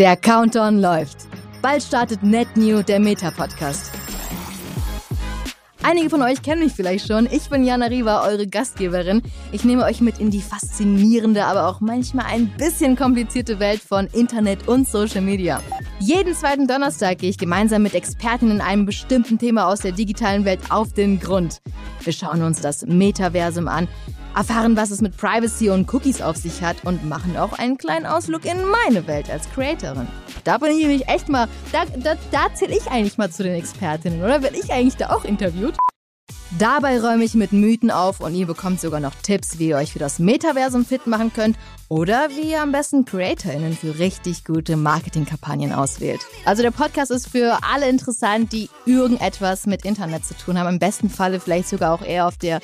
Der Countdown läuft. Bald startet NetNew, der Meta-Podcast. Einige von euch kennen mich vielleicht schon. Ich bin Jana Riva, eure Gastgeberin. Ich nehme euch mit in die faszinierende, aber auch manchmal ein bisschen komplizierte Welt von Internet und Social Media. Jeden zweiten Donnerstag gehe ich gemeinsam mit Experten in einem bestimmten Thema aus der digitalen Welt auf den Grund. Wir schauen uns das Metaversum an, erfahren, was es mit Privacy und Cookies auf sich hat und machen auch einen kleinen Ausflug in meine Welt als Creatorin. Da bin ich nämlich echt mal, da, da, da zähle ich eigentlich mal zu den Expertinnen, oder? Werde ich eigentlich da auch interviewt? Dabei räume ich mit Mythen auf und ihr bekommt sogar noch Tipps, wie ihr euch für das Metaversum fit machen könnt oder wie ihr am besten CreatorInnen für richtig gute Marketingkampagnen auswählt. Also der Podcast ist für alle interessant, die irgendetwas mit Internet zu tun haben. Im besten Falle vielleicht sogar auch eher auf der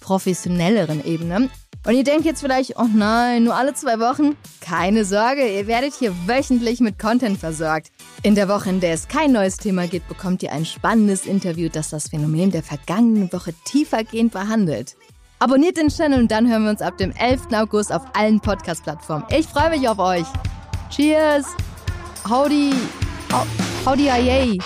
professionelleren Ebene. Und ihr denkt jetzt vielleicht, oh nein, nur alle zwei Wochen? Keine Sorge, ihr werdet hier wöchentlich mit Content versorgt. In der Woche, in der es kein neues Thema gibt, bekommt ihr ein spannendes Interview, das das Phänomen der vergangenen Woche tiefergehend behandelt. Abonniert den Channel und dann hören wir uns ab dem 11. August auf allen Podcast-Plattformen. Ich freue mich auf euch. Cheers! Howdy! Howdy, yay!